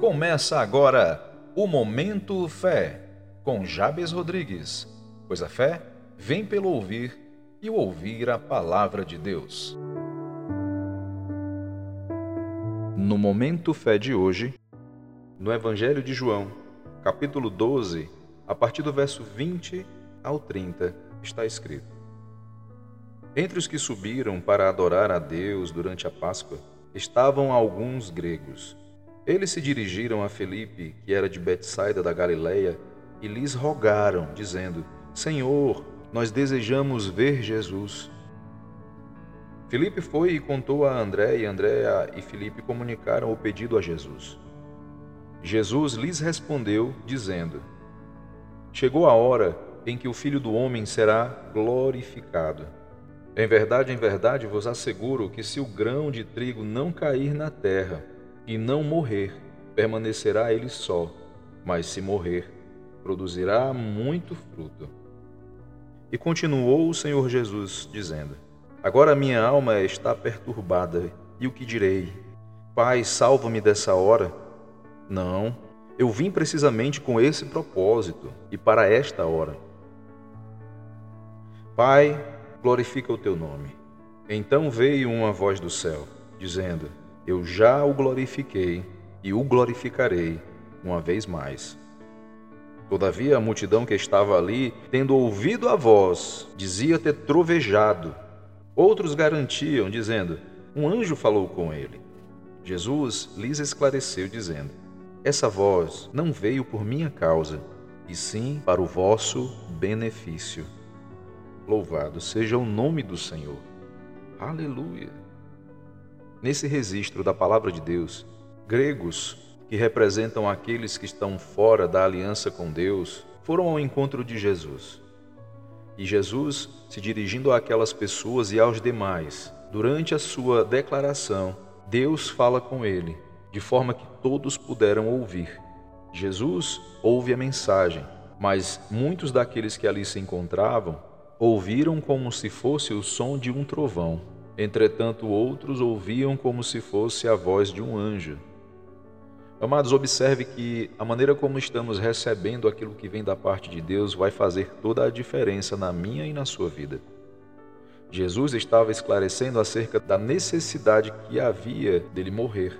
Começa agora o Momento Fé, com Jabes Rodrigues, pois a fé vem pelo ouvir e ouvir a palavra de Deus. No Momento Fé de hoje, no Evangelho de João, capítulo 12, a partir do verso 20 ao 30, está escrito: Entre os que subiram para adorar a Deus durante a Páscoa, estavam alguns gregos. Eles se dirigiram a Felipe, que era de Betsaida da Galileia, e lhes rogaram, dizendo: Senhor, nós desejamos ver Jesus. Felipe foi e contou a André, e André e Felipe comunicaram o pedido a Jesus. Jesus lhes respondeu, dizendo: Chegou a hora em que o Filho do Homem será glorificado. Em verdade, em verdade vos asseguro que se o grão de trigo não cair na terra, e não morrer, permanecerá ele só, mas se morrer, produzirá muito fruto. E continuou o Senhor Jesus, dizendo: Agora minha alma está perturbada, e o que direi? Pai, salva-me dessa hora? Não, eu vim precisamente com esse propósito e para esta hora. Pai, glorifica o teu nome. Então veio uma voz do céu, dizendo: eu já o glorifiquei e o glorificarei uma vez mais. Todavia, a multidão que estava ali, tendo ouvido a voz, dizia ter trovejado. Outros garantiam, dizendo: Um anjo falou com ele. Jesus lhes esclareceu, dizendo: Essa voz não veio por minha causa, e sim para o vosso benefício. Louvado seja o nome do Senhor. Aleluia. Nesse registro da palavra de Deus, gregos, que representam aqueles que estão fora da aliança com Deus, foram ao encontro de Jesus. E Jesus, se dirigindo àquelas pessoas e aos demais, durante a sua declaração, Deus fala com ele, de forma que todos puderam ouvir. Jesus ouve a mensagem, mas muitos daqueles que ali se encontravam ouviram como se fosse o som de um trovão. Entretanto, outros ouviam como se fosse a voz de um anjo. Amados, observe que a maneira como estamos recebendo aquilo que vem da parte de Deus vai fazer toda a diferença na minha e na sua vida. Jesus estava esclarecendo acerca da necessidade que havia dele morrer.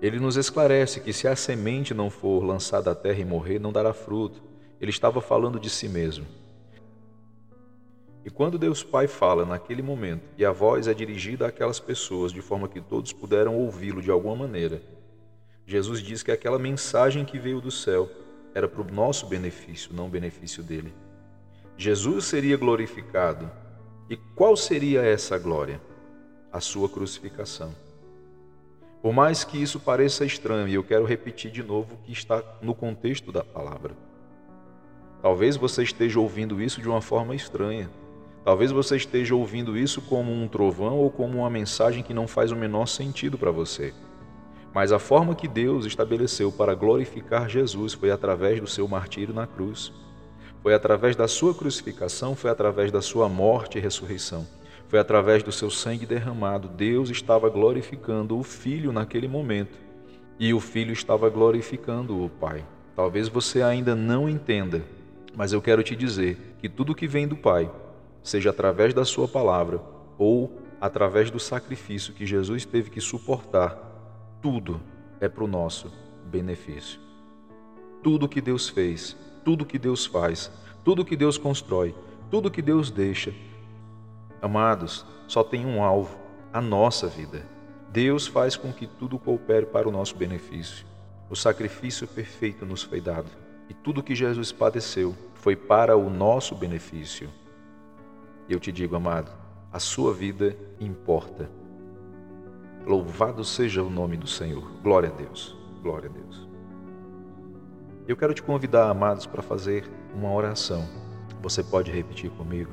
Ele nos esclarece que se a semente não for lançada à terra e morrer, não dará fruto. Ele estava falando de si mesmo. E quando Deus Pai fala naquele momento e a voz é dirigida àquelas pessoas de forma que todos puderam ouvi-lo de alguma maneira, Jesus diz que aquela mensagem que veio do céu era para o nosso benefício, não o benefício dele. Jesus seria glorificado. E qual seria essa glória? A sua crucificação. Por mais que isso pareça estranho, eu quero repetir de novo o que está no contexto da palavra. Talvez você esteja ouvindo isso de uma forma estranha. Talvez você esteja ouvindo isso como um trovão ou como uma mensagem que não faz o menor sentido para você. Mas a forma que Deus estabeleceu para glorificar Jesus foi através do seu martírio na cruz. Foi através da sua crucificação, foi através da sua morte e ressurreição. Foi através do seu sangue derramado. Deus estava glorificando o Filho naquele momento. E o Filho estava glorificando o Pai. Talvez você ainda não entenda, mas eu quero te dizer que tudo que vem do Pai seja através da Sua palavra ou através do sacrifício que Jesus teve que suportar, tudo é para o nosso benefício. Tudo que Deus fez, tudo que Deus faz, tudo que Deus constrói, tudo que Deus deixa, amados, só tem um alvo: a nossa vida. Deus faz com que tudo coopere para o nosso benefício. O sacrifício perfeito nos foi dado e tudo que Jesus padeceu foi para o nosso benefício. E eu te digo, amado, a sua vida importa. Louvado seja o nome do Senhor. Glória a Deus. Glória a Deus. Eu quero te convidar, amados, para fazer uma oração. Você pode repetir comigo?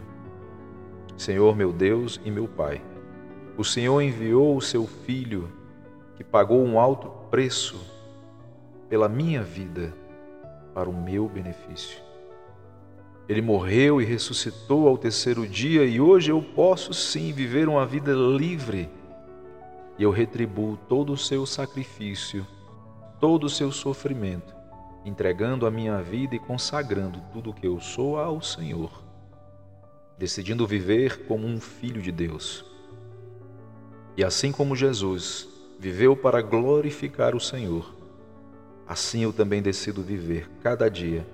Senhor, meu Deus e meu Pai, o Senhor enviou o seu Filho, que pagou um alto preço pela minha vida, para o meu benefício. Ele morreu e ressuscitou ao terceiro dia, e hoje eu posso sim viver uma vida livre. E eu retribuo todo o seu sacrifício todo o seu sofrimento, entregando a minha vida e consagrando tudo o que eu sou ao Senhor, decidindo viver como um filho de Deus. E assim como Jesus viveu para glorificar o Senhor, assim eu também decido viver cada dia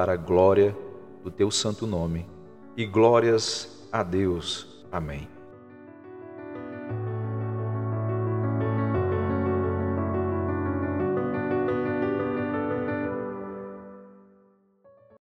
para a glória do teu santo nome. E glórias a Deus. Amém.